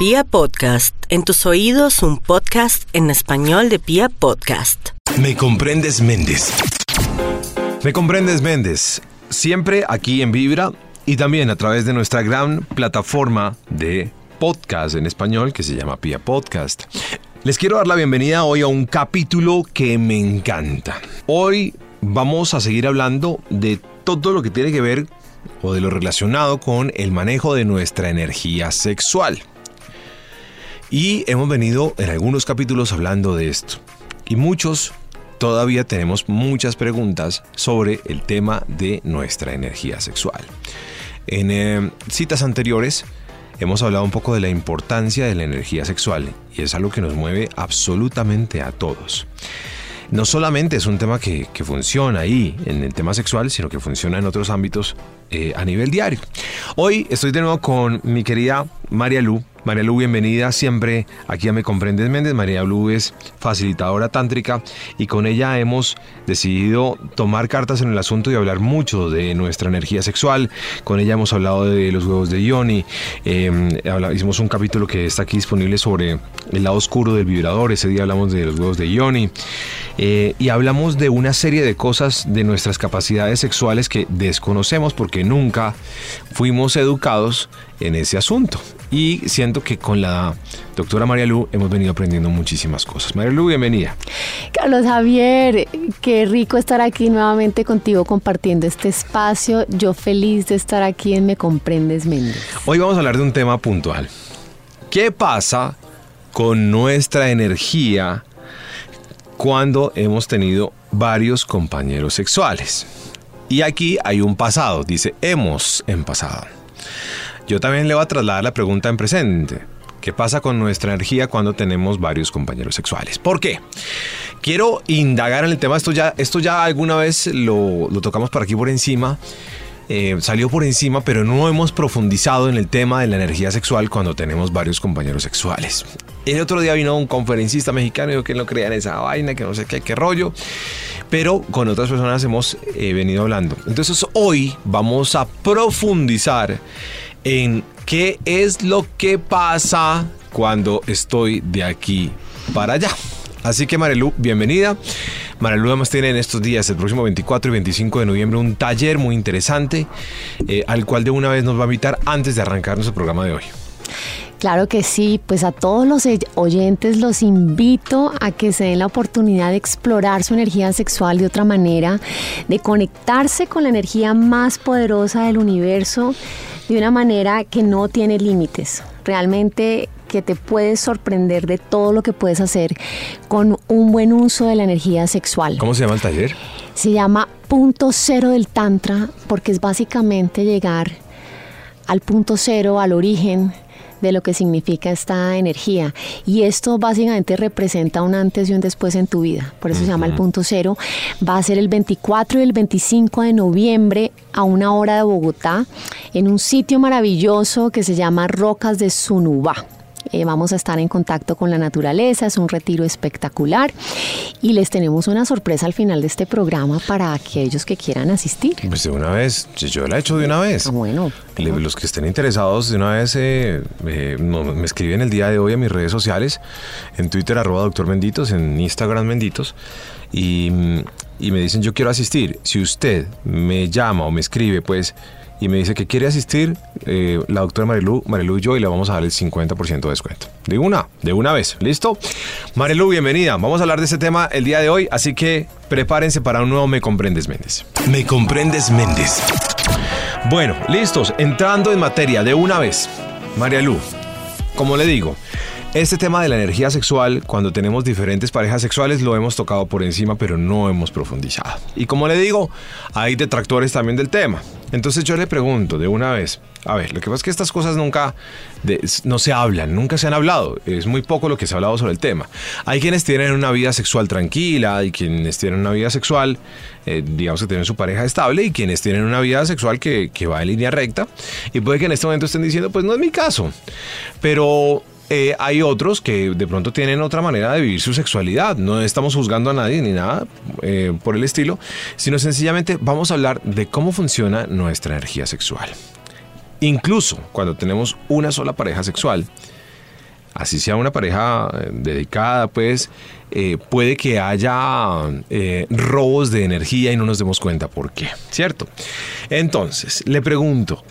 Pia Podcast, en tus oídos un podcast en español de Pia Podcast. Me comprendes Méndez. Me comprendes Méndez, siempre aquí en Vibra y también a través de nuestra gran plataforma de podcast en español que se llama Pia Podcast. Les quiero dar la bienvenida hoy a un capítulo que me encanta. Hoy vamos a seguir hablando de todo lo que tiene que ver o de lo relacionado con el manejo de nuestra energía sexual. Y hemos venido en algunos capítulos hablando de esto. Y muchos todavía tenemos muchas preguntas sobre el tema de nuestra energía sexual. En eh, citas anteriores hemos hablado un poco de la importancia de la energía sexual y es algo que nos mueve absolutamente a todos. No solamente es un tema que, funciona ahí en el tema sexual, sino que funciona en otros ámbitos eh, a nivel diario. Hoy estoy de nuevo con mi querida María Lu, María Lu, bienvenida siempre aquí a Me Comprendes Méndez. María Lu es facilitadora tántrica y con ella hemos decidido tomar cartas en el asunto y hablar mucho de nuestra energía sexual. Con ella hemos hablado de los huevos de Ioni. Em, hicimos un capítulo que está aquí disponible sobre el lado oscuro del vibrador. Ese día hablamos de los huevos de Ioni. Eh, y hablamos de una serie de cosas de nuestras capacidades sexuales que desconocemos porque nunca fuimos educados en ese asunto. Y siento que con la doctora María Lu hemos venido aprendiendo muchísimas cosas. María Lu, bienvenida. Carlos Javier, qué rico estar aquí nuevamente contigo compartiendo este espacio. Yo feliz de estar aquí en Me Comprendes Méndez. Hoy vamos a hablar de un tema puntual. ¿Qué pasa con nuestra energía cuando hemos tenido varios compañeros sexuales? Y aquí hay un pasado, dice hemos en pasado. Yo también le voy a trasladar la pregunta en presente. ¿Qué pasa con nuestra energía cuando tenemos varios compañeros sexuales? ¿Por qué? Quiero indagar en el tema, esto ya, esto ya alguna vez lo, tocamos por aquí por encima, eh, salió por encima, pero no hemos profundizado en el tema de la energía sexual cuando tenemos varios compañeros sexuales. El otro día vino un conferencista mexicano y dijo que no creía en esa vaina, que no sé qué, qué rollo, pero con otras personas hemos eh, venido hablando. Entonces hoy vamos a profundizar en qué es lo que pasa cuando estoy de aquí para allá. Así que Marelu, bienvenida. Marelu además tiene en estos días, el próximo 24 y 25 de noviembre, un taller muy interesante eh, al cual de una vez nos va a invitar antes de arrancar nuestro programa de hoy. Claro que sí, pues a todos los oyentes los invito a que se den la oportunidad de explorar su energía sexual de otra manera, de conectarse con la energía más poderosa del universo de una manera que no tiene límites. Realmente que te puedes sorprender de todo lo que puedes hacer con un buen uso de la energía sexual. ¿Cómo se llama el taller? Se llama Punto Cero del Tantra porque es básicamente llegar al punto cero, al origen de lo que significa esta energía. Y esto básicamente representa un antes y un después en tu vida. Por eso se llama el punto cero. Va a ser el 24 y el 25 de noviembre a una hora de Bogotá, en un sitio maravilloso que se llama Rocas de Sunubá. Eh, vamos a estar en contacto con la naturaleza, es un retiro espectacular y les tenemos una sorpresa al final de este programa para aquellos que quieran asistir. Pues de una vez, yo la he hecho de una vez. Ah, bueno. Los que estén interesados de una vez eh, eh, me escriben el día de hoy a mis redes sociales, en Twitter arroba doctor Menditos, en Instagram Menditos y, y me dicen yo quiero asistir. Si usted me llama o me escribe pues y me dice que quiere asistir eh, la doctora Marilu, Marilu y yo y le vamos a dar el 50% de descuento. De una, de una vez, ¿listo? Marilu, bienvenida. Vamos a hablar de este tema el día de hoy, así que prepárense para un nuevo Me Comprendes Méndez. Me Comprendes Méndez. Bueno, listos, entrando en materia de una vez. María Lu, como le digo, este tema de la energía sexual, cuando tenemos diferentes parejas sexuales, lo hemos tocado por encima, pero no hemos profundizado. Y como le digo, hay detractores también del tema. Entonces yo le pregunto de una vez, a ver, lo que pasa es que estas cosas nunca no se hablan, nunca se han hablado, es muy poco lo que se ha hablado sobre el tema. Hay quienes tienen una vida sexual tranquila, hay quienes tienen una vida sexual, eh, digamos que tienen su pareja estable, y quienes tienen una vida sexual que, que va en línea recta, y puede que en este momento estén diciendo, pues no es mi caso, pero eh, hay otros que de pronto tienen otra manera de vivir su sexualidad. No estamos juzgando a nadie ni nada eh, por el estilo, sino sencillamente vamos a hablar de cómo funciona nuestra energía sexual. Incluso cuando tenemos una sola pareja sexual, así sea una pareja eh, dedicada, pues puede que haya robos de energía y no nos demos cuenta por qué, ¿cierto? Entonces, le pregunto,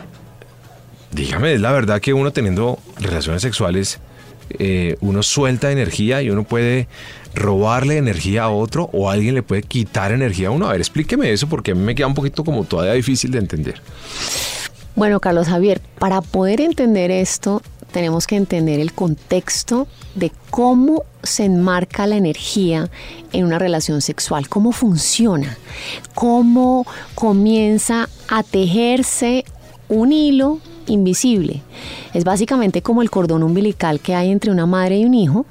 dígame, ¿es la verdad que uno teniendo relaciones sexuales, uno suelta energía y uno puede robarle energía a otro o alguien le puede quitar energía a uno? A ver, explíqueme eso porque a mí me queda un poquito como todavía difícil de entender. Bueno, Carlos Javier, para poder entender esto, tenemos que entender el contexto de cómo se enmarca la energía en una relación sexual, cómo funciona, cómo comienza a tejerse un hilo invisible. Es básicamente como el cordón umbilical que hay entre una madre y un hijo,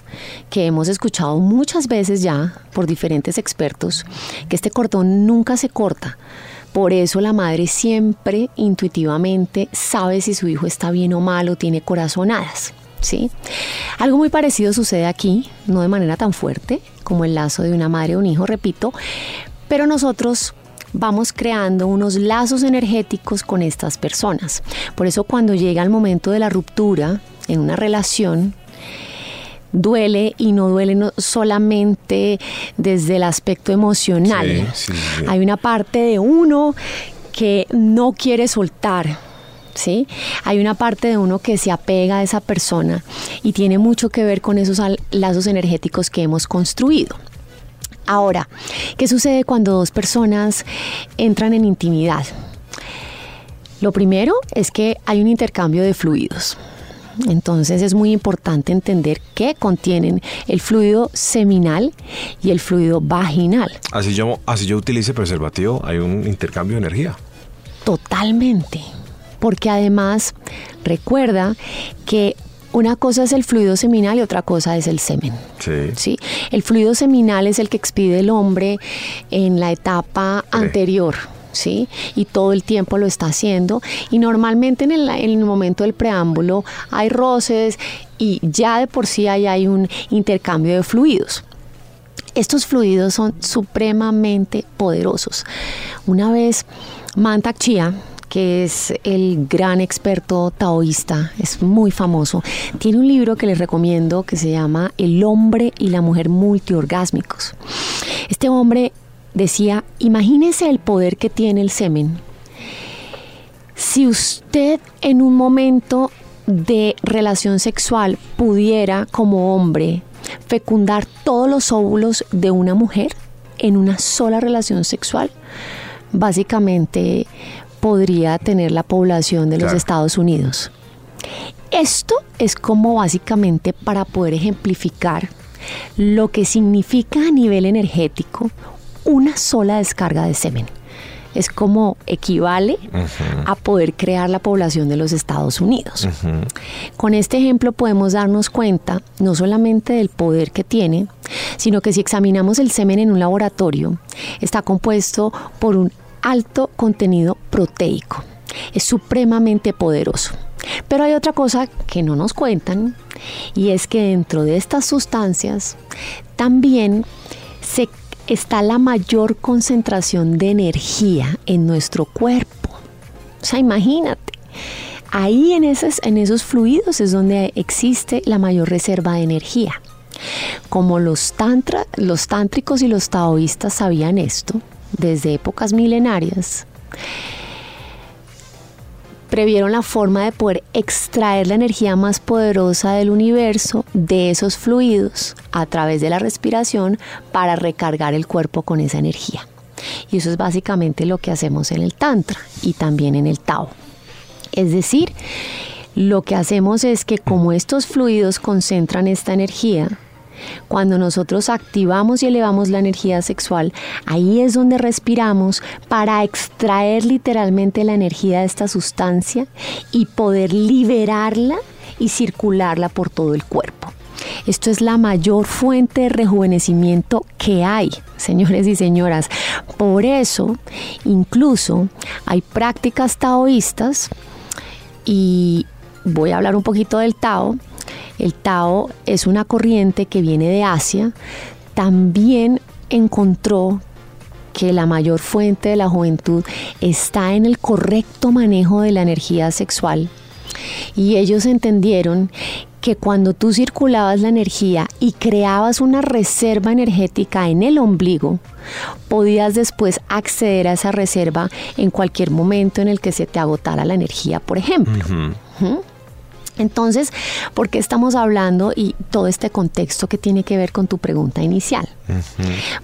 que hemos escuchado muchas veces ya por diferentes expertos, que este cordón nunca se corta por eso la madre siempre intuitivamente sabe si su hijo está bien o mal o tiene corazonadas. ¿sí? Algo muy parecido sucede aquí, no de manera tan fuerte como el lazo de una madre o un hijo, repito, pero nosotros vamos creando unos lazos energéticos con estas personas. Por eso cuando llega el momento de la ruptura en una relación, duele y no duele solamente desde el aspecto emocional. Hay una parte de uno que no quiere soltar. ¿Sí? Hay una parte de uno que se apega a esa persona y tiene mucho que ver con esos lazos energéticos que hemos construido. Ahora, ¿qué sucede cuando dos personas entran en intimidad? Lo primero es que hay un intercambio de fluidos. Entonces es muy importante entender qué contienen el fluido seminal y el fluido vaginal. Así yo, así yo utilice preservativo, hay un intercambio de energía. Totalmente. Porque además recuerda que una cosa es el fluido seminal y otra cosa es el semen. Sí. ¿sí? El fluido seminal es el que expide el hombre en la etapa anterior ¿sí? Y todo el tiempo lo está haciendo. Y normalmente en el, momento del preámbulo hay roces y ya de por sí hay un intercambio de fluidos. Estos fluidos son supremamente poderosos. Una vez Mantak Chia, que es el gran experto taoísta, es muy famoso. Tiene un libro que les recomiendo que se llama El hombre y la mujer multiorgásmicos. Este hombre decía, imagínese el poder que tiene el semen. Si usted en un momento de relación sexual pudiera como hombre fecundar todos los óvulos de una mujer en una sola relación sexual, básicamente podría tener la población de los Estados Unidos. Esto es como básicamente para poder ejemplificar lo que significa a nivel energético una sola descarga de semen. Es como equivale a poder crear la población de los Estados Unidos. Con este ejemplo podemos darnos cuenta no solamente del poder que tiene, sino que si examinamos el semen en un laboratorio, está compuesto por un alto contenido proteico. Es supremamente poderoso. Pero hay otra cosa que no nos cuentan y es que dentro de estas sustancias también se está la mayor concentración de energía en nuestro cuerpo. O sea, imagínate, ahí en esos, en esos fluidos es donde existe la mayor reserva de energía. Como los, tantra, los tántricos y los taoístas sabían esto desde épocas milenarias, previeron la forma de poder extraer la energía más poderosa del universo de esos fluidos a través de la respiración para recargar el cuerpo con esa energía. Y eso es básicamente lo que hacemos en el Tantra y también en el Tao. Es decir, lo que hacemos es que como estos fluidos concentran esta energía, cuando nosotros activamos y elevamos la energía sexual, ahí es donde respiramos para extraer literalmente la energía de esta sustancia y poder liberarla y circularla por todo el cuerpo. Esto es la mayor fuente de rejuvenecimiento que hay, señores y señoras. Por eso, incluso hay prácticas taoístas y voy a hablar un poquito del Tao, el Tao es una corriente que viene de Asia. También encontró que la mayor fuente de la juventud está en el correcto manejo de la energía sexual Y ellos entendieron que cuando tú circulabas la energía y creabas una reserva energética en el ombligo, podías después acceder a esa reserva en cualquier momento en el que se te agotara la energía, por ejemplo. ¿Mm? Entonces, ¿por qué estamos hablando y todo este contexto que tiene que ver con tu pregunta inicial?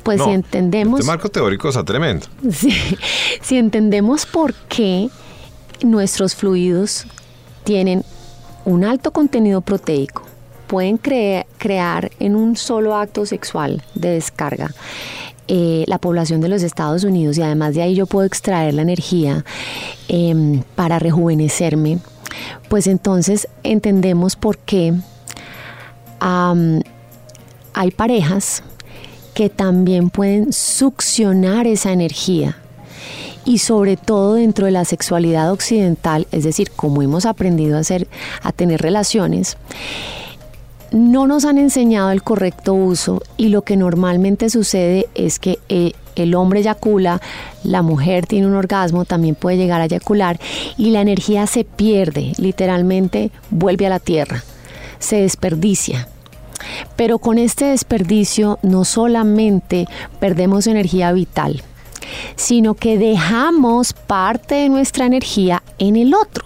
Pues si entendemos... Este marco teórico está tremendo. si entendemos por qué nuestros fluidos tienen un alto contenido proteico, pueden crear en un solo acto sexual de descarga eh, la población de los Estados Unidos y además de ahí yo puedo extraer la energía em, para rejuvenecerme, pues entonces entendemos por qué hay parejas que también pueden succionar esa energía y sobre todo dentro de la sexualidad occidental, es decir, como hemos aprendido a hacer a tener relaciones, no nos han enseñado el correcto uso y lo que normalmente sucede es que eh, el hombre eyacula, la mujer tiene un orgasmo, también puede llegar a eyacular y la energía se pierde, literalmente vuelve a la tierra, se desperdicia. Pero con este desperdicio no solamente perdemos energía vital, sino que dejamos parte de nuestra energía en el otro.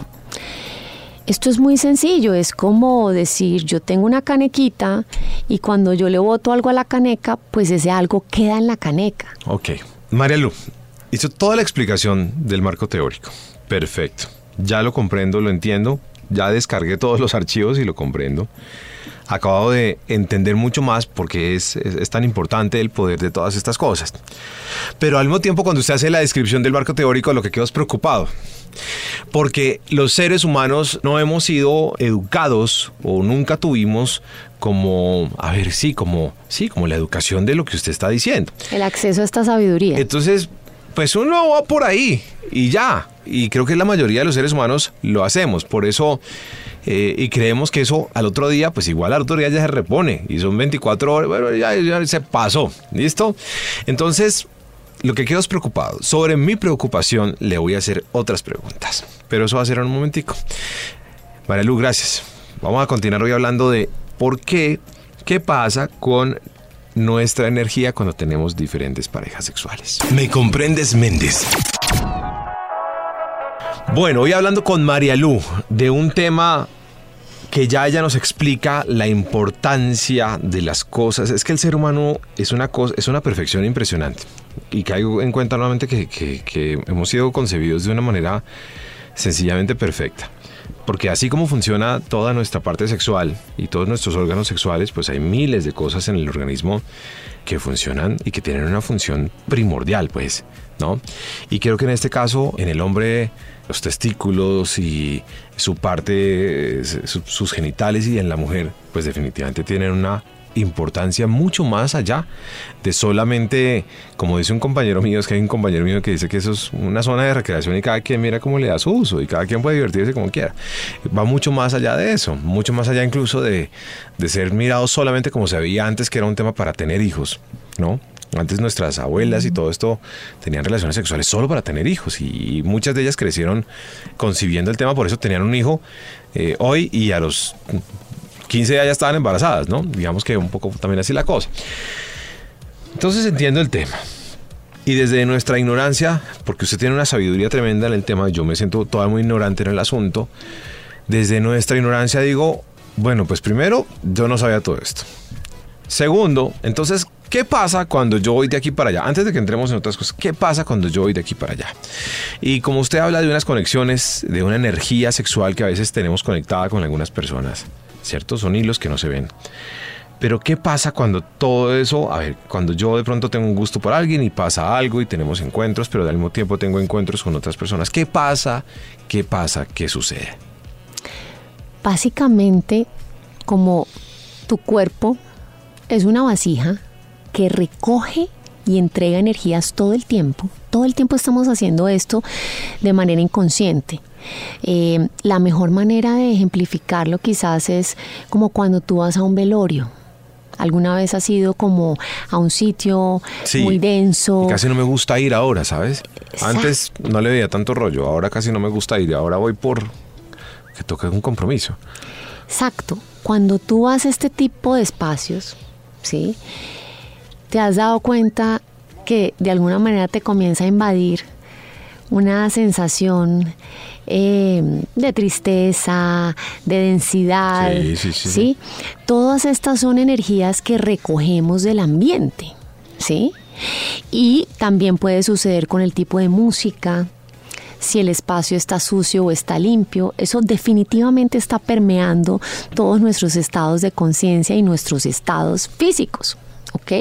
Esto es muy sencillo, es como decir, yo tengo una canequita y cuando yo le boto algo a la caneca, pues ese algo queda en la caneca. Ok. María Lu, hizo toda la explicación del marco teórico. Perfecto. Ya lo comprendo, lo entiendo. Ya descargué todos los archivos y lo comprendo. Acabo de entender mucho más porque es, es, tan importante el poder de todas estas cosas. Pero al mismo tiempo, cuando usted hace la descripción del marco teórico, lo que quedo es preocupado porque los seres humanos no hemos sido educados o nunca tuvimos como, a ver, sí, como, sí, como la educación de lo que usted está diciendo. El acceso a esta sabiduría. Entonces, pues uno va por ahí y ya. Y creo que la mayoría de los seres humanos lo hacemos. Por eso, eh, y creemos que eso al otro día, pues igual al otro día ya se repone. Y son 24 horas, bueno, ya, ya se pasó. ¿Listo? Entonces, lo que quedo es preocupado. Sobre mi preocupación le voy a hacer otras preguntas, pero eso va a ser en un momentico. Marilu, gracias. Vamos a continuar hoy hablando de por qué, qué pasa con nuestra energía cuando tenemos diferentes parejas sexuales. Me comprendes, Méndez. Bueno, hoy hablando con María Lu de un tema que ya ella nos explica la importancia de las cosas. Es que el ser humano es una cosa, es una perfección impresionante y caigo en cuenta nuevamente que, hemos sido concebidos de una manera sencillamente perfecta. Porque así como funciona toda nuestra parte sexual y todos nuestros órganos sexuales, pues hay miles de cosas en el organismo que funcionan y que tienen una función primordial, pues, ¿no? Y creo que en este caso, en el hombre, los testículos y su parte, sus genitales y en la mujer, pues definitivamente tienen una importancia mucho más allá de solamente, como dice un compañero mío, es que hay un compañero mío que dice que eso es una zona de recreación y cada quien mira cómo le da su uso y cada quien puede divertirse como quiera. Va mucho más allá de eso, mucho más allá incluso de, de ser mirado solamente como se veía antes, que era un tema para tener hijos, ¿no? Antes nuestras abuelas y todo esto tenían relaciones sexuales solo para tener hijos y muchas de ellas crecieron concibiendo el tema, por eso tenían un hijo eh, hoy y a los 15 ya estaban embarazadas, ¿no? Digamos que un poco también así la cosa. Entonces entiendo el tema. Y desde nuestra ignorancia, porque usted tiene una sabiduría tremenda en el tema, yo me siento todavía muy ignorante en el asunto, desde nuestra ignorancia digo, bueno, pues primero, yo no sabía todo esto. Segundo, entonces, ¿qué pasa cuando yo voy de aquí para allá? Antes de que entremos en otras cosas, ¿qué pasa cuando yo voy de aquí para allá? Y como usted habla de unas conexiones, de una energía sexual que a veces tenemos conectada con algunas personas, ¿cierto? Son hilos que no se ven. Pero ¿qué pasa cuando todo eso, a ver, cuando yo de pronto tengo un gusto por alguien y pasa algo y tenemos encuentros, pero al mismo tiempo tengo encuentros con otras personas? ¿Qué pasa? ¿Qué pasa? ¿Qué sucede? Básicamente, como tu cuerpo es una vasija que recoge y entrega energías todo el tiempo, todo el tiempo estamos haciendo esto de manera inconsciente. Eh, la mejor manera de ejemplificarlo quizás es como cuando tú vas a un velorio. ¿Alguna vez has ido como a un sitio muy denso? casi no me gusta ir ahora, ¿sabes? Antes no le veía tanto rollo, ahora casi no me gusta ir, ahora voy por que toca un compromiso. Exacto. Cuando tú haces este tipo de espacios, ¿sí? Te has dado cuenta que de alguna manera te comienza a invadir una sensación eh, de tristeza, de densidad. Sí, sí, sí. ¿sí? Todas estas son energías que recogemos del ambiente. ¿sí? Y también puede suceder con el tipo de música, si el espacio está sucio o está limpio, eso definitivamente está permeando todos nuestros estados de conciencia y nuestros estados físicos. ¿Ok?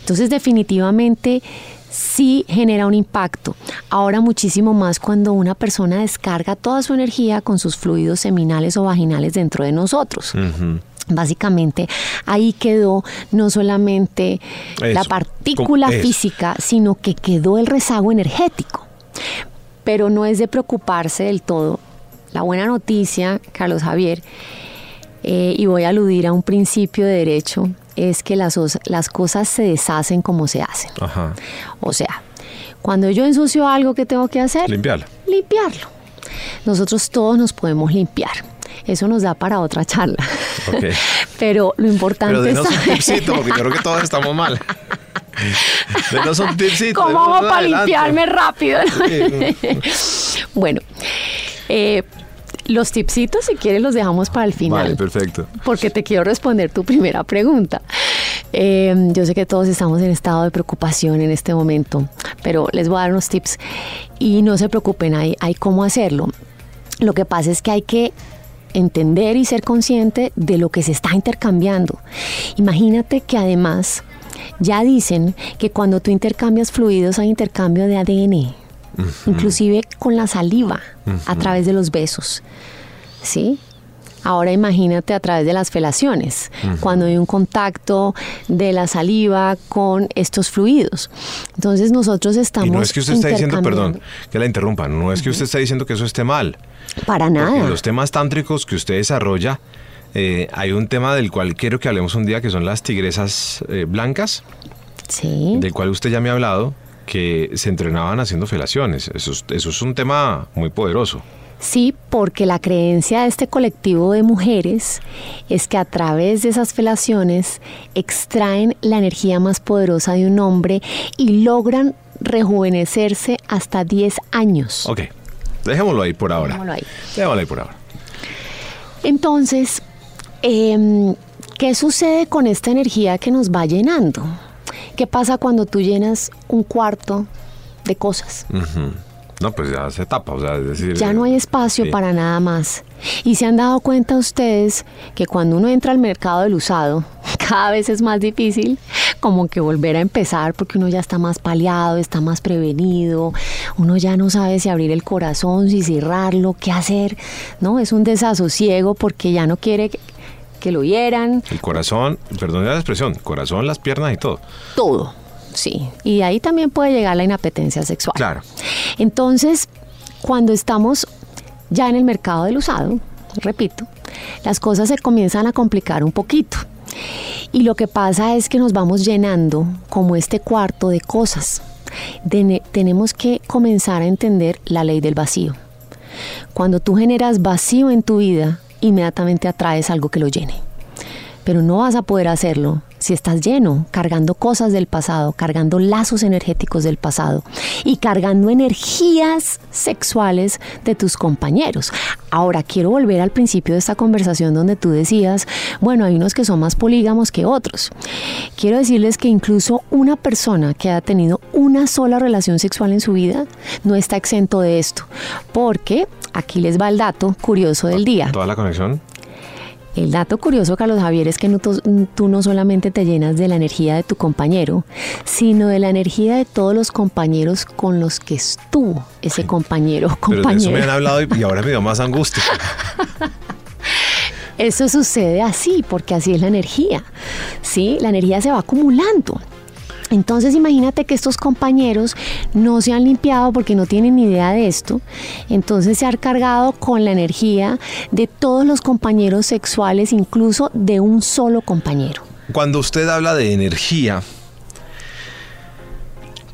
Entonces definitivamente sí genera un impacto. Ahora muchísimo más cuando una persona descarga toda su energía con sus fluidos seminales o vaginales dentro de nosotros. Básicamente ahí quedó no solamente la partícula física, sino que quedó el rezago energético. Pero no es de preocuparse del todo. La buena noticia, Carlos Javier, eh, y voy a aludir a un principio de derecho, es que las, las cosas se deshacen como se hacen. O sea, cuando yo ensucio algo, ¿qué tengo que hacer? Limpiarlo. Limpiarlo. Nosotros todos nos podemos limpiar. Eso nos da para otra charla. Pero lo importante Pero denos un tipcito, porque creo que todos estamos mal. Denos un tipcito. ¿Cómo vamos para limpiarme rápido? bueno, eh, los tipsitos, si quieres, los dejamos para el final. Vale, perfecto. Porque te quiero responder tu primera pregunta. Eh, yo sé que todos estamos en estado de preocupación en este momento, pero les voy a dar unos tips y no se preocupen, hay, hay cómo hacerlo. Lo que pasa es que hay que entender y ser consciente de lo que se está intercambiando. Imagínate que además ya dicen que cuando tú intercambias fluidos hay intercambio de ADN inclusive con la saliva, a través de los besos. ¿Sí? Ahora imagínate a través de las felaciones, cuando hay un contacto de la saliva con estos fluidos. Entonces nosotros estamos... Y no es que usted está diciendo, perdón, que la interrumpa, no es que usted está diciendo que eso esté mal. Para nada. En los temas tántricos que usted desarrolla, eh, hay un tema del cual quiero que hablemos un día, que son las tigresas eh, blancas. Sí. Del cual usted ya me ha hablado que se entrenaban haciendo felaciones. Eso, eso es un tema muy poderoso. Sí, porque la creencia de este colectivo de mujeres es que a través de esas felaciones extraen la energía más poderosa de un hombre y logran rejuvenecerse hasta 10 años. Ok, dejémoslo ahí por ahora. Dejémoslo ahí. Dejémoslo ahí por ahora. Entonces, em, ¿qué sucede con esta energía que nos va llenando? ¿Qué pasa cuando tú llenas un cuarto de cosas? No, pues ya se tapa, o sea, es decir... Ya no hay espacio para nada más. Y se han dado cuenta ustedes que cuando uno entra al mercado del usado, cada vez es más difícil como que volver a empezar porque uno ya está más paliado, está más prevenido, uno ya no sabe si abrir el corazón, si cerrarlo, qué hacer, ¿no? Es un desasosiego porque ya no quiere que lo hieran. El corazón, perdón la expresión, corazón, las piernas y todo. Todo, sí. Y ahí también puede llegar la inapetencia sexual. Claro. Entonces, cuando estamos ya en el mercado del usado, repito, las cosas se comienzan a complicar un poquito. Y lo que pasa es que nos vamos llenando como este cuarto de cosas. tenemos que comenzar a entender la ley del vacío. Cuando tú generas vacío en tu vida, inmediatamente atraes algo que lo llene. Pero no vas a poder hacerlo si estás lleno, cargando cosas del pasado, cargando lazos energéticos del pasado y cargando energías sexuales de tus compañeros. Ahora quiero volver al principio de esta conversación donde tú decías, bueno, hay unos que son más polígamos que otros. Quiero decirles que incluso una persona que ha tenido una sola relación sexual en su vida no está exento de esto, porque aquí les va el dato curioso del día. ¿Toda la conexión? El dato curioso, Carlos Javier, es que tú no solamente te llenas de la energía de tu compañero, sino de la energía de todos los compañeros con los que estuvo ese compañero compañero. Pero de eso me han hablado y ahora me dio más angustia. Eso sucede así, porque así es la energía. ¿sí? La energía se va acumulando. Entonces imagínate que estos compañeros no se han limpiado porque no tienen ni idea de esto. Entonces se han cargado con la energía de todos los compañeros sexuales, incluso de un solo compañero. Cuando usted habla de energía,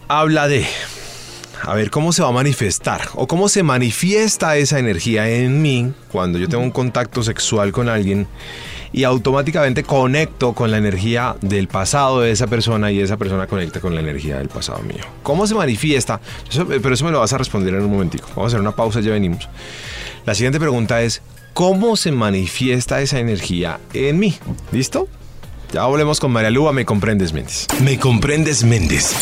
habla de a ver cómo se va a manifestar o cómo se manifiesta esa energía en mí cuando yo tengo un contacto sexual con alguien y automáticamente conecto con la energía del pasado de esa persona y esa persona conecta con la energía del pasado mío. ¿Cómo se manifiesta? pero eso me lo vas a responder en un momentico. Vamos a hacer una pausa, ya venimos. La siguiente pregunta es, ¿cómo se manifiesta esa energía en mí? ¿Listo? Ya volvemos con María Lúa, Me Comprendes Méndez. Me Comprendes Méndez.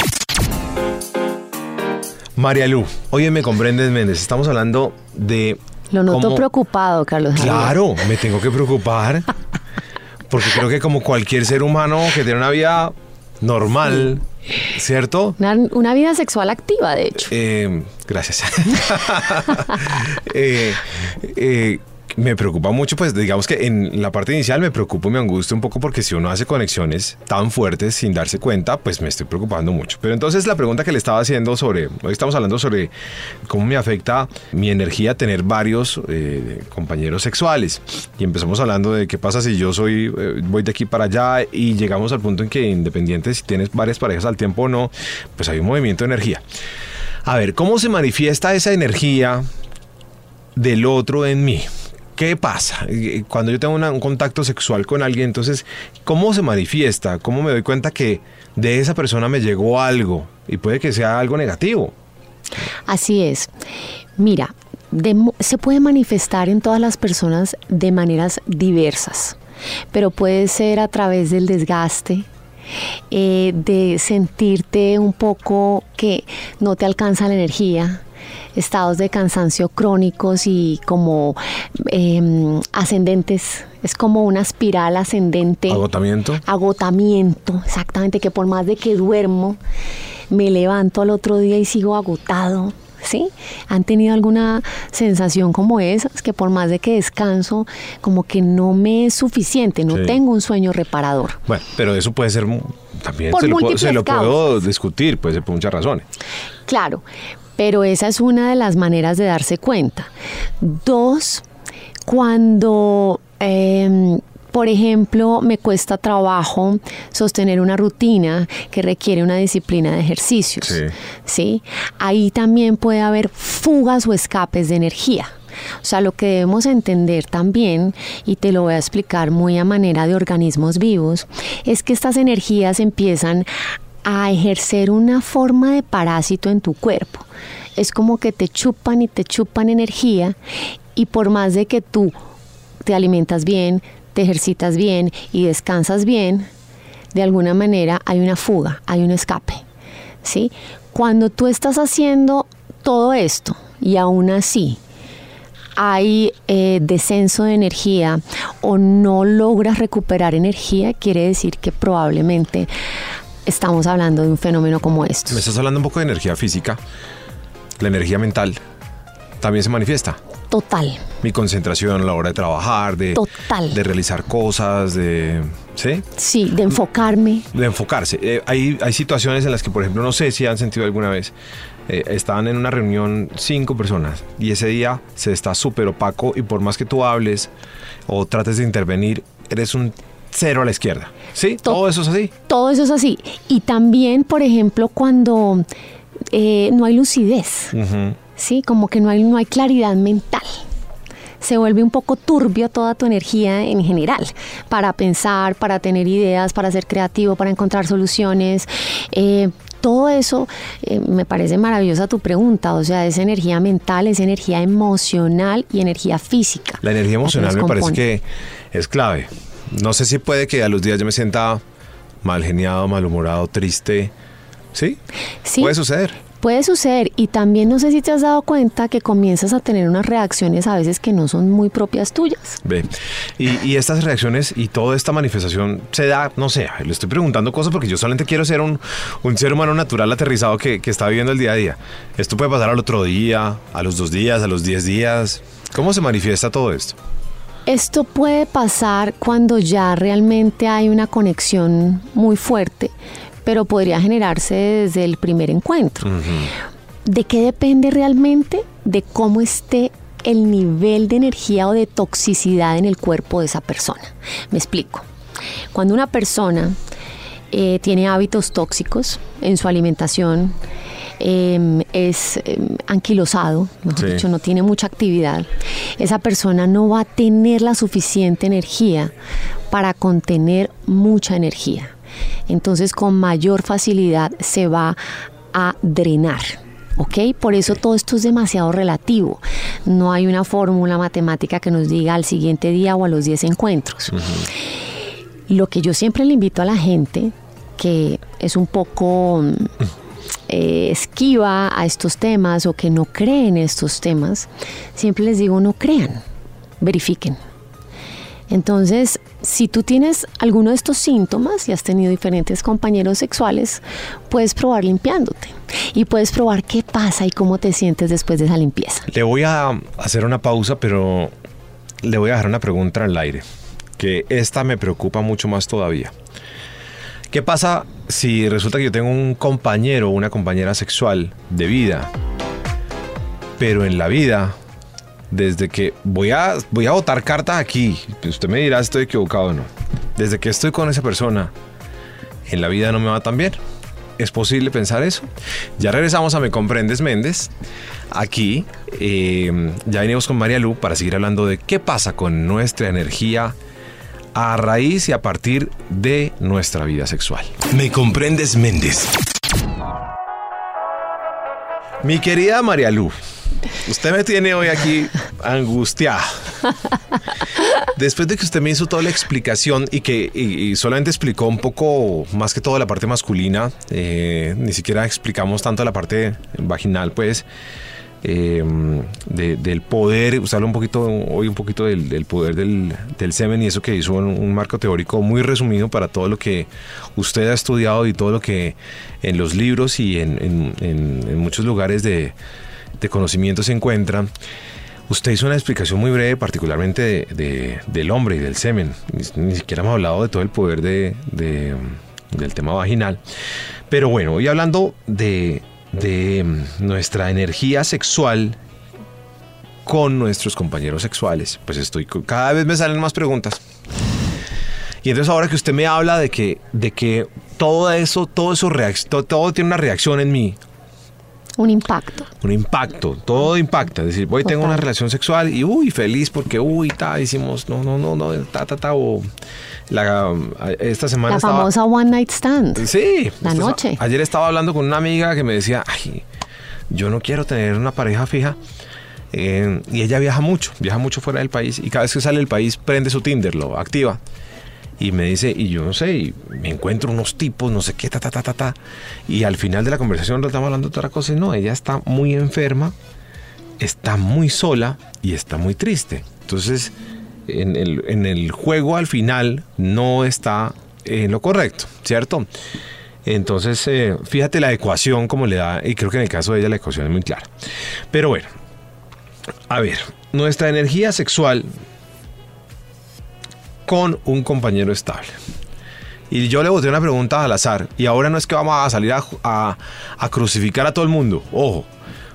María Lu, oye, Me Comprendes Méndez. Estamos hablando de lo noto preocupado, Carlos. Claro, me tengo que preocupar. Porque creo que como cualquier ser humano que tiene una vida normal, ¿cierto? Una, vida sexual activa, de hecho. Eh, gracias. eh, eh me preocupa mucho, pues digamos que en la parte inicial me preocupa y me angustia un poco porque si uno hace conexiones tan fuertes sin darse cuenta, pues me estoy preocupando mucho. Pero entonces la pregunta que le estaba haciendo sobre, hoy estamos hablando sobre cómo me afecta mi energía tener varios eh, compañeros sexuales. Y empezamos hablando de qué pasa si yo soy, eh, voy de aquí para allá y llegamos al punto en que independiente si tienes varias parejas al tiempo o no, pues hay un movimiento de energía. A ver, ¿cómo se manifiesta esa energía del otro en mí? ¿Qué pasa? Cuando yo tengo un contacto sexual con alguien, entonces, ¿cómo se manifiesta? ¿Cómo me doy cuenta que de esa persona me llegó algo? Y puede que sea algo negativo. Así es. Mira, se puede manifestar en todas las personas de maneras diversas, pero puede ser a través del desgaste, eh, de sentirte un poco que no te alcanza la energía, estados de cansancio crónicos y como em, ascendentes. Es como una espiral ascendente. Agotamiento. Agotamiento, exactamente, que por más de que duermo, me levanto al otro día y sigo agotado. ¿Sí? ¿Han tenido alguna sensación como esa? que por más de que descanso, como que no me es suficiente, no tengo un sueño reparador. Bueno, pero eso puede ser también se lo, se lo, puedo discutir, puede ser por muchas razones. Claro, pero esa es una de las maneras de darse cuenta. Dos, cuando... Em, por ejemplo, me cuesta trabajo sostener una rutina que requiere una disciplina de ejercicios. Sí. Ahí también puede haber fugas o escapes de energía. O sea, lo que debemos entender también, y te lo voy a explicar muy a manera de organismos vivos, es que estas energías empiezan a ejercer una forma de parásito en tu cuerpo. Es como que te chupan y te chupan energía y por más de que tú te alimentas bien, te ejercitas bien y descansas bien, de alguna manera hay una fuga, hay un escape. ¿sí? Cuando tú estás haciendo todo esto y aún así hay eh, descenso de energía o no logras recuperar energía, quiere decir que probablemente estamos hablando de un fenómeno como esto. Me estás hablando un poco de energía física, la energía mental también se manifiesta. Total. Mi concentración a la hora de trabajar, de, Total. de realizar cosas, de... ¿Sí? Sí, de enfocarme. De enfocarse. Eh, hay, hay situaciones en las que, por ejemplo, no sé si han sentido alguna vez, eh, estaban en una reunión cinco personas y ese día se está súper opaco y por más que tú hables o trates de intervenir, eres un cero a la izquierda. ¿Sí? todo eso es así. Todo eso es así. Y también, por ejemplo, cuando eh, no hay lucidez, ¿sí? Como que no hay, no hay claridad mental. Se vuelve un poco turbio toda tu energía en general, para pensar, para tener ideas, para ser creativo, para encontrar soluciones. Eh, todo eso eh, me parece maravillosa tu pregunta, o sea, es energía mental, es energía emocional y energía física. La energía emocional me parece que es clave. No sé si puede que a los días yo me sienta mal geniado, malhumorado, triste. ¿Sí? Sí. Puede suceder. Puede suceder y también no sé si te has dado cuenta que comienzas a tener unas reacciones a veces que no son muy propias tuyas. Ve, y, estas reacciones y toda esta manifestación se da, no sé, le estoy preguntando cosas porque yo solamente quiero ser un, ser humano natural aterrizado que, que está viviendo el día a día. Esto puede pasar al otro día, a los dos días, a los diez días. ¿Cómo se manifiesta todo esto? Esto puede pasar cuando ya realmente hay una conexión muy fuerte, pero podría generarse desde el primer encuentro. ¿De qué depende realmente? De cómo esté el nivel de energía o de toxicidad en el cuerpo de esa persona. Me explico. Cuando una persona eh, tiene hábitos tóxicos en su alimentación, em, es em, anquilosado, mejor Sí. dicho, no tiene mucha actividad, esa persona no va a tener la suficiente energía para contener mucha energía. Entonces con mayor facilidad se va a drenar. ¿Ok? Por eso todo esto es demasiado relativo. No hay una fórmula matemática que nos diga al siguiente día o a los 10 encuentros. Lo que yo siempre le invito a la gente, que es un poco mm, eh, esquiva a estos temas o que no cree en estos temas, siempre les digo, no crean, verifiquen. Entonces, si tú tienes alguno de estos síntomas y has tenido diferentes compañeros sexuales, puedes probar limpiándote y puedes probar qué pasa y cómo te sientes después de esa limpieza. Le voy a hacer una pausa, pero le voy a dejar una pregunta al aire, que esta me preocupa mucho más todavía. ¿Qué pasa si resulta que yo tengo un compañero o una compañera sexual de vida, pero en la vida, desde que voy a, voy a botar cartas aquí, usted me dirá si estoy equivocado o no, desde que estoy con esa persona, en la vida no me va tan bien? ¿Es posible pensar eso? Ya regresamos a Me Comprendes Méndez. Aquí eh, ya venimos con María Lu para seguir hablando de qué pasa con nuestra energía a raíz y a partir de nuestra vida sexual. Me comprendes Méndez. Mi querida María Lu, usted me tiene hoy aquí angustiada. Después de que usted me hizo toda la explicación y que y- y solamente explicó un poco más que todo la parte masculina, eh, ni siquiera explicamos tanto la parte vaginal, pues, eh, de- del poder, usted habla un poquito, hoy un poquito del, del poder del, del semen y eso que hizo un, un marco teórico muy resumido para todo lo que usted ha estudiado y todo lo que en los libros y en, en- en- en muchos lugares de, de conocimiento se encuentra. Usted hizo una explicación muy breve, particularmente de- de- del hombre y del semen. Ni, ni siquiera hemos hablado de todo el poder de, de, del tema vaginal. Pero bueno, hoy hablando de, de mm, nuestra energía sexual con nuestros compañeros sexuales, pues estoy cada vez me salen más preguntas. Y entonces ahora que usted me habla de que, de que todo eso, todo eso todo, todo tiene una reacción en mí, Un impacto. un impacto, todo impacta. Es decir, voy, tengo una relación sexual y uy, feliz porque uy, ta, hicimos, no, no, no, no, ta, ta, ta, o la, esta semana La estaba- famosa One Night Stand. Sí. La esto- noche. Ayer estaba hablando con una amiga que me decía, ay, yo no quiero tener una pareja fija. Eh, y ella viaja mucho, viaja mucho fuera del país y cada vez que sale del país prende su Tinder, lo activa. Y me dice, y yo no sé, y me encuentro unos tipos, no sé qué, ta, ta, ta, ta, ta. Y al final de la conversación nos estamos hablando de otra cosa y no, ella está muy enferma, está muy sola y está muy triste. Entonces, en el, en el juego al final no está en lo correcto, ¿cierto? Entonces, eh, fíjate la ecuación como le da, y creo que en el caso de ella la ecuación es muy clara. Pero bueno, a ver, nuestra energía sexual con un compañero estable. Y yo le boté una pregunta al azar. Y ahora no es que vamos a salir a, a- a crucificar a todo el mundo. Ojo.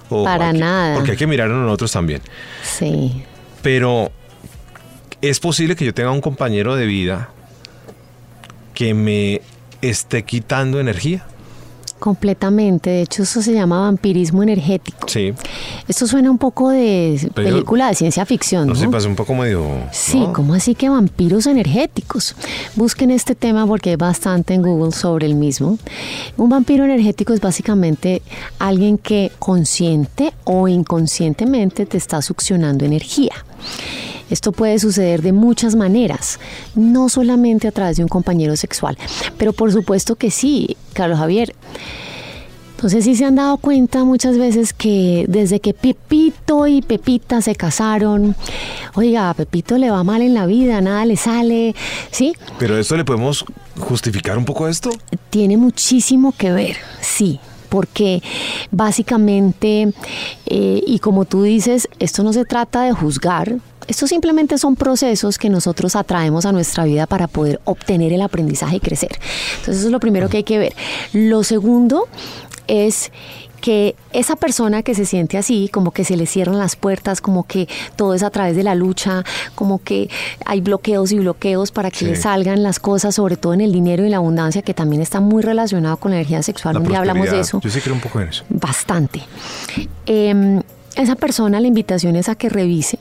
ojo, Para que- nada. Porque hay que mirarnos nosotros también. Sí. Pero es posible que yo tenga un compañero de vida que me esté quitando energía. Completamente. De hecho, eso se llama vampirismo energético. Sí. Esto suena un poco de Pero- película de ciencia ficción, No ¿no? sé, pasa un poco medio. Sí, ¿no? ¿cómo así que vampiros energéticos? Busquen este tema porque hay bastante en Google sobre el mismo. Un vampiro energético es básicamente alguien que consciente o inconscientemente te está succionando energía. Esto puede suceder de muchas maneras, no solamente a través de un compañero sexual, pero por supuesto que sí, Carlos Javier. Sé si se han dado cuenta muchas veces que desde que Pepito y Pepita se casaron, oiga, a Pepito le va mal en la vida, nada le sale, ¿sí? Pero esto le podemos justificar un poco esto. Tiene muchísimo que ver, sí, porque básicamente, eh, y como tú dices, esto no se trata de juzgar, estos simplemente son procesos que nosotros atraemos a nuestra vida para poder obtener el aprendizaje y crecer. Entonces eso es lo primero que hay que ver. Lo segundo es que esa persona que se siente así, como que se le cierran las puertas, como que todo es a través de la lucha, como que hay bloqueos y bloqueos para que le salgan las cosas, sobre todo en el dinero y la abundancia, que también está muy relacionado con la energía sexual. un día hablamos de eso. Yo sí creo un poco en eso. Bastante. Em, esa persona, la invitación es a que revise.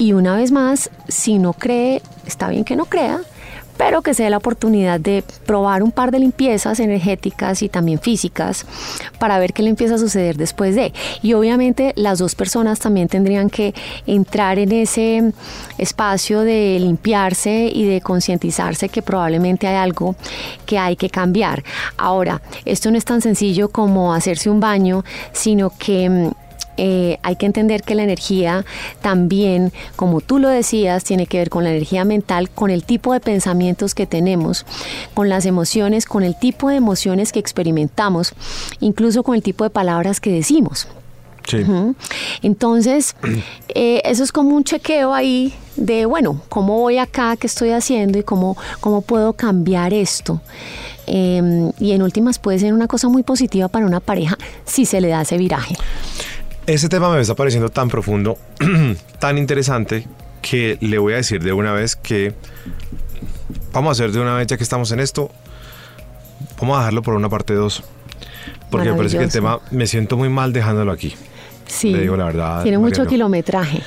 Y una vez más, si no cree, está bien que no crea, pero que se dé la oportunidad de probar un par de limpiezas energéticas y también físicas para ver qué le empieza a suceder después de. Y obviamente las dos personas también tendrían que entrar en ese espacio de limpiarse y de concientizarse que probablemente hay algo que hay que cambiar. Ahora, esto no es tan sencillo como hacerse un baño, sino que mm, eh, hay que entender que la energía también, como tú lo decías, tiene que ver con la energía mental, con el tipo de pensamientos que tenemos, con las emociones, con el tipo de emociones que experimentamos, incluso con el tipo de palabras que decimos. Sí. Entonces, eh, eso es como un chequeo ahí de, bueno, ¿cómo voy acá? ¿Qué estoy haciendo? ¿Y cómo, cómo puedo cambiar esto? Em, y en últimas puede ser una cosa muy positiva para una pareja si se le da ese viraje. Ese tema me está pareciendo tan profundo, tan interesante, que le voy a decir de una vez que vamos a hacer de una vez, ya que estamos en esto, vamos a dejarlo por una parte 2. Porque me parece que el tema me siento muy mal dejándolo aquí. Sí. Le digo la verdad. Tiene mucho kilometraje.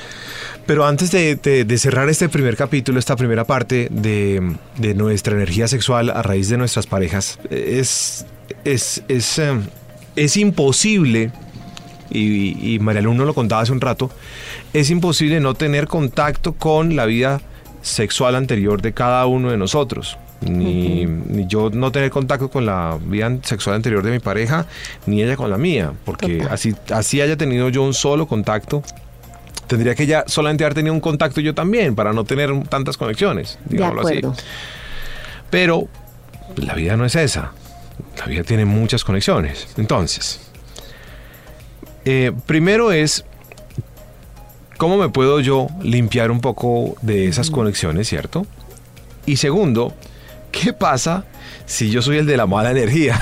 Pero antes de, cerrar este primer capítulo, esta primera parte de, nuestra energía sexual a raíz de nuestras parejas, es, es, es, eh, es imposible y, María Luna lo contaba hace un rato, es imposible no tener contacto con la vida sexual anterior de cada uno de nosotros. Ni, yo no tener contacto con la vida sexual anterior de mi pareja, ni ella con la mía, porque así, así haya tenido yo un solo contacto, tendría que ella solamente haber tenido un contacto yo también, para no tener tantas conexiones, digámoslo así. Pero la vida no es esa, la vida tiene muchas conexiones. Entonces, eh, primero es, ¿cómo me puedo yo limpiar un poco de esas conexiones, cierto? Y segundo, ¿qué pasa si yo soy el de la mala energía?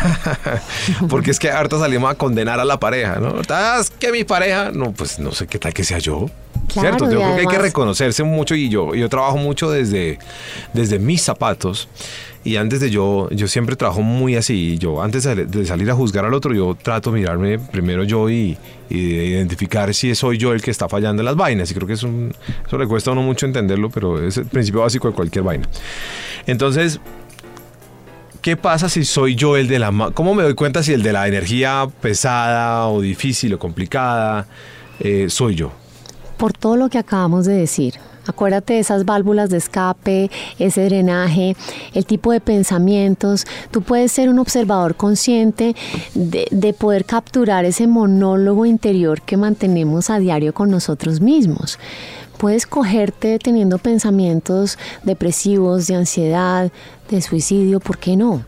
Porque es que harto salimos a condenar a la pareja, ¿no? ¿Es que mi pareja? No, pues no sé qué tal que sea yo. ¿Cierto? Yo creo que hay que reconocerse mucho y yo, yo trabajo mucho desde, desde mis zapatos. Y antes de yo, yo siempre trabajo muy así. Yo antes de salir a juzgar al otro, yo trato de mirarme primero yo y, identificar si soy yo el que está fallando en las vainas. Y creo que es un, eso le cuesta a uno mucho entenderlo, pero es el principio básico de cualquier vaina. Entonces, ¿qué pasa si soy yo el de la... ¿Cómo me doy cuenta si el de la energía pesada o difícil o complicada eh, soy yo? Por todo lo que acabamos de decir. Acuérdate de esas válvulas de escape, ese drenaje, el tipo de pensamientos. Tú puedes ser un observador consciente de, de, poder capturar ese monólogo interior que mantenemos a diario con nosotros mismos. Puedes cogerte teniendo pensamientos depresivos, de ansiedad, de suicidio, ¿por qué no?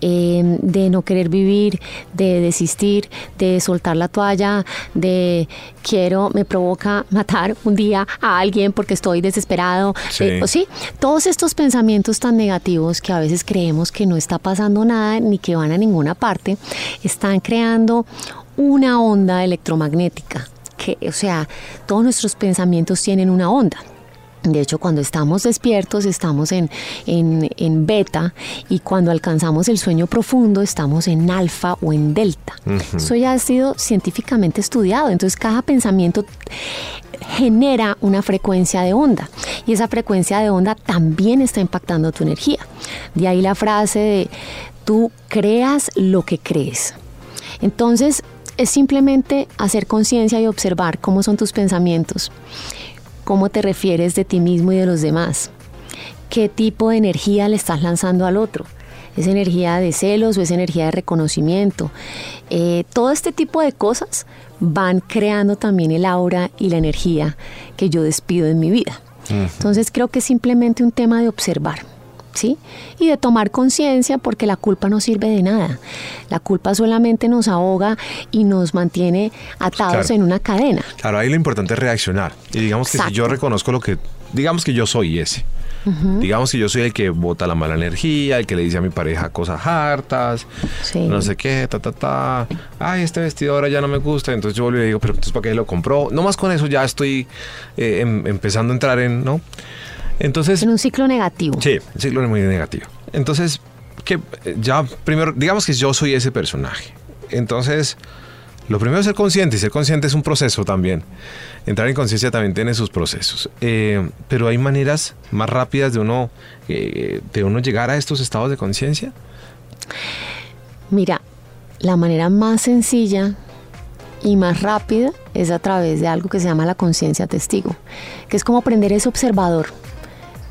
Em, de no querer vivir, de desistir, de soltar la toalla, de quiero, me provoca matar un día a alguien porque estoy desesperado. Sí. sí, todos estos pensamientos tan negativos que a veces creemos que no está pasando nada ni que van a ninguna parte, están creando una onda electromagnética. Que, o sea, todos nuestros pensamientos tienen una onda. De hecho, cuando estamos despiertos estamos en, beta y cuando alcanzamos el sueño profundo estamos en alfa o en delta. Eso ya ha sido científicamente estudiado. Entonces, cada pensamiento genera una frecuencia de onda y esa frecuencia de onda también está impactando tu energía. De ahí la frase de tú creas lo que crees. Entonces, es simplemente hacer conciencia y observar cómo son tus pensamientos cómo te refieres de ti mismo y de los demás, qué tipo de energía le estás lanzando al otro. ¿Es energía de celos o es energía de reconocimiento? Eh, todo este tipo de cosas van creando también el aura y la energía que yo despido en mi vida. Entonces creo que es simplemente un tema de observar. ¿Sí? Y de tomar conciencia porque la culpa no sirve de nada. La culpa solamente nos ahoga y nos mantiene atados en una cadena. Claro, ahí lo importante es reaccionar. Y digamos que si yo reconozco lo que, digamos que yo soy ese. Digamos que yo soy el que bota la mala energía, el que le dice a mi pareja cosas hartas, no sé qué, ta, ta, ta. Ay, este vestido ahora ya no me gusta. Entonces yo le digo, pero entonces ¿para qué lo compró? No más con eso ya estoy eh, em, empezando a entrar en, ¿no? Entonces... En un ciclo negativo. Sí, un ciclo muy negativo. Entonces, que ya primero, digamos que yo soy ese personaje. Entonces, lo primero es ser consciente y ser consciente es un proceso también. Entrar en conciencia también tiene sus procesos. Eh, pero hay maneras más rápidas de uno, eh, de uno llegar a estos estados de conciencia. Mira, la manera más sencilla y más rápida es a través de algo que se llama la conciencia testigo, que es como aprender ese observador.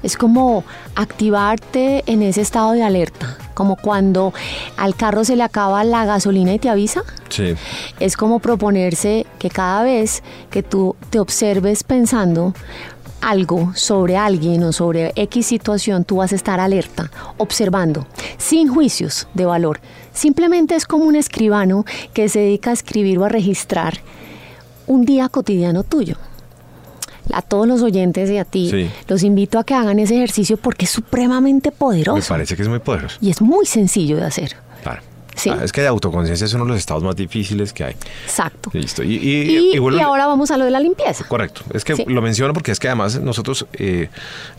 Es como activarte en ese estado de alerta, como cuando al carro se le acaba la gasolina y te avisa. Sí. Es como proponerse que cada vez que tú te observes pensando algo sobre alguien o sobre X situación, tú vas a estar alerta, observando, sin juicios de valor. Simplemente es como un escribano que se dedica a escribir o a registrar un día cotidiano tuyo a todos los oyentes y a ti, los invito a que hagan ese ejercicio porque es supremamente poderoso. Me parece que es muy poderoso. Y es muy sencillo de hacer. Claro. Ah, es que de autoconciencia es uno de los estados más difíciles que hay. Exacto. Listo. Y, ahora vamos a lo de la limpieza. Correcto. Es que lo menciono porque es que además nosotros, eh,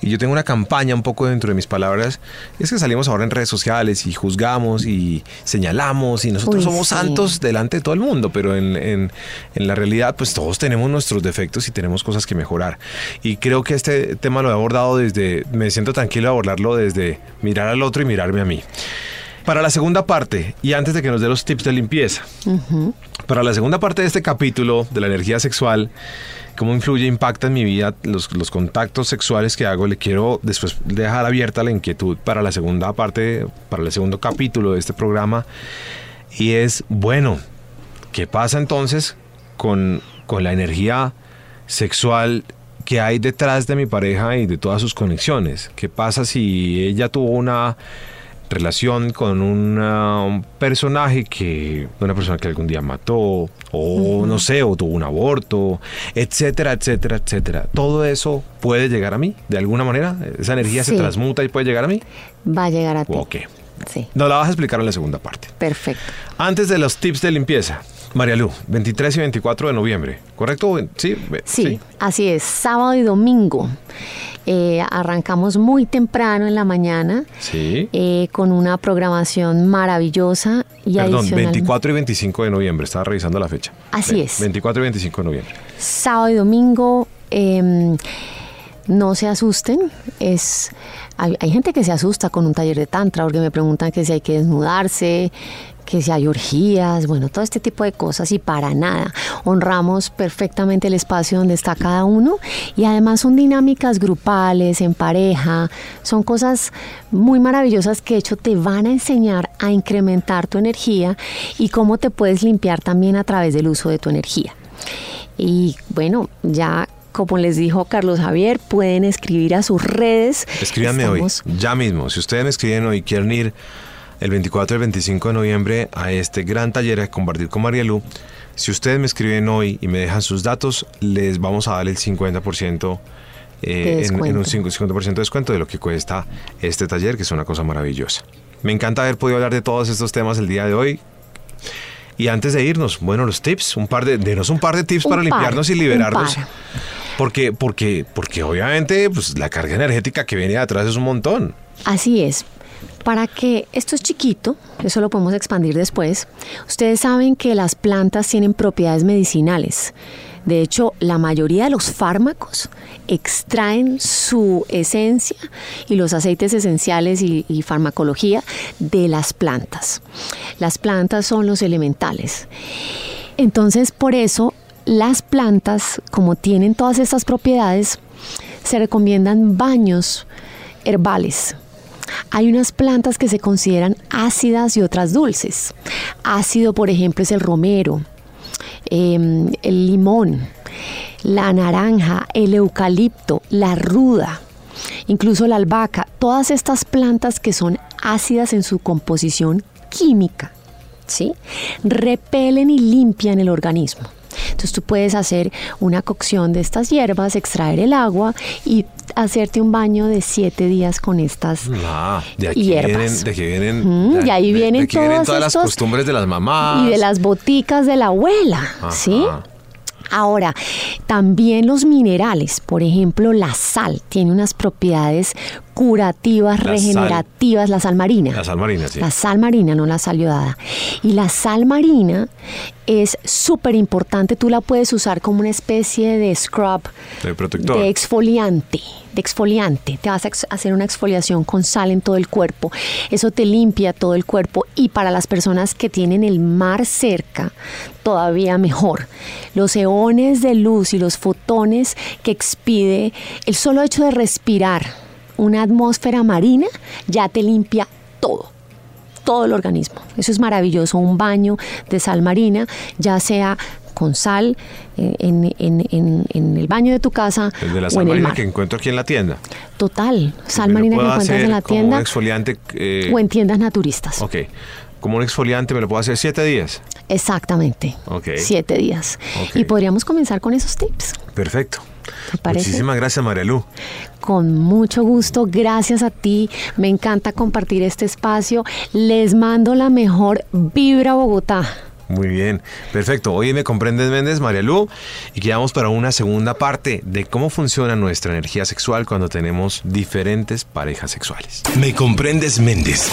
y yo tengo una campaña un poco dentro de mis palabras, es que salimos ahora en redes sociales y juzgamos y señalamos y nosotros somos santos delante de todo el mundo, pero en, en, en la realidad pues todos tenemos nuestros defectos y tenemos cosas que mejorar. Y creo que este tema lo he abordado desde, me siento tranquilo de abordarlo desde mirar al otro y mirarme a mí. Para la segunda parte, y antes de que nos dé los tips de limpieza, para la segunda parte de este capítulo de la energía sexual, cómo influye, impacta en mi vida los, contactos sexuales que hago, le quiero después dejar abierta la inquietud para la segunda parte, para el segundo capítulo de este programa. Y es, bueno, ¿qué pasa entonces con, con la energía sexual que hay detrás de mi pareja y de todas sus conexiones? ¿Qué pasa si ella tuvo una relación con un personaje que una persona que algún día mató o no sé o tuvo un aborto etcétera etcétera etcétera. Todo eso puede llegar a mí de alguna manera. Esa energía se transmuta y puede llegar a mí. Va a llegar a ti. Ok. Sí. Nos la vas a explicar en la segunda parte. Perfecto. Antes de los tips de limpieza María Lu, 23 y 24 de noviembre, ¿correcto? Sí, sí, así es, sábado y domingo. Eh, arrancamos muy temprano en la mañana sí. Eh, con una programación maravillosa. Y Perdón, 24 y 25 de noviembre, estaba revisando la fecha. Así es. 24 y 25 de noviembre. Sábado y domingo, em, no se asusten, es... Hay, hay, gente que se asusta con un taller de tantra porque me preguntan que si hay que desnudarse, que si hay orgías, bueno, todo este tipo de cosas y para nada. Honramos perfectamente el espacio donde está cada uno y además son dinámicas grupales, en pareja, son cosas muy maravillosas que de hecho te van a enseñar a incrementar tu energía y cómo te puedes limpiar también a través del uso de tu energía. Y bueno, ya como les dijo Carlos Javier, pueden escribir a sus redes. Escríbanme hoy, ya mismo. Si ustedes me escriben hoy, quieren ir el 24 y el 25 de noviembre a este gran taller a compartir con Marielu. Si ustedes me escriben hoy y me dejan sus datos, les vamos a dar el 50% eh, en, un 50% de descuento de lo que cuesta este taller, que es una cosa maravillosa. Me encanta haber podido hablar de todos estos temas el día de hoy. Y antes de irnos, bueno, los tips, un par de, denos un par de tips para limpiarnos y liberarnos. Porque, porque, porque obviamente pues, la carga energética que viene atrás es un montón. Así es. Para que esto es chiquito, eso lo podemos expandir después, ustedes saben que las plantas tienen propiedades medicinales. De hecho, la mayoría de los fármacos extraen su esencia y los aceites esenciales y, farmacología de las plantas. Las plantas son los elementales. Entonces, por eso, las plantas, como tienen todas estas propiedades, se recomiendan baños herbales hay unas plantas que se consideran ácidas y otras dulces. Ácido, por ejemplo, es el romero, em, el limón, la naranja, el eucalipto, la ruda, incluso la albahaca. Todas estas plantas que son ácidas en su composición química, ¿sí? repelen y limpian el organismo. Entonces tú puedes hacer una cocción de estas hierbas, extraer el agua y hacerte un baño de siete días con estas Ah, de aquí hierbas. vienen, de vienen, y ahí de- de vienen vienen todas las costumbres de las mamás. y de las boticas de la abuela, ¿sí? Ahora, también los minerales, por ejemplo, la sal tiene unas propiedades curativas, La sal. regenerativas, la sal marina. La sal marina, sí. La sal marina, no la sal yodada. Y la sal marina es súper importante, tú la puedes usar como una especie de scrub, De protector. de exfoliante, de exfoliante. Te vas a hacer una exfoliación con sal en todo el cuerpo. Eso te limpia todo el cuerpo y para las personas que tienen el mar cerca, todavía mejor. Los eones de luz y los fotones que expide el solo hecho de respirar una atmósfera marina ya te limpia todo todo el organismo. Eso es maravilloso, un baño de sal marina, ya sea con sal eh, en, en- en- en el baño de tu casa El de la o sal en el marina mar. que encuentro aquí en la tienda. Total, sal marina que encuentras en la como tienda un exfoliante. eh, o en tiendas naturistas. Ok. Como un exfoliante me lo puedo hacer siete días. Exactamente. Ok. Siete días. Y podríamos comenzar con esos tips. Perfecto. ¿Te parece? Muchísimas gracias, Marielu. Con mucho gusto, gracias a ti. Me encanta compartir este espacio. Les mando la mejor vibra a Bogotá. Muy bien, perfecto. Hoy me comprendes Méndez, Marielu, y quedamos para una segunda parte de cómo funciona nuestra energía sexual cuando tenemos diferentes parejas sexuales. Me comprendes Méndez.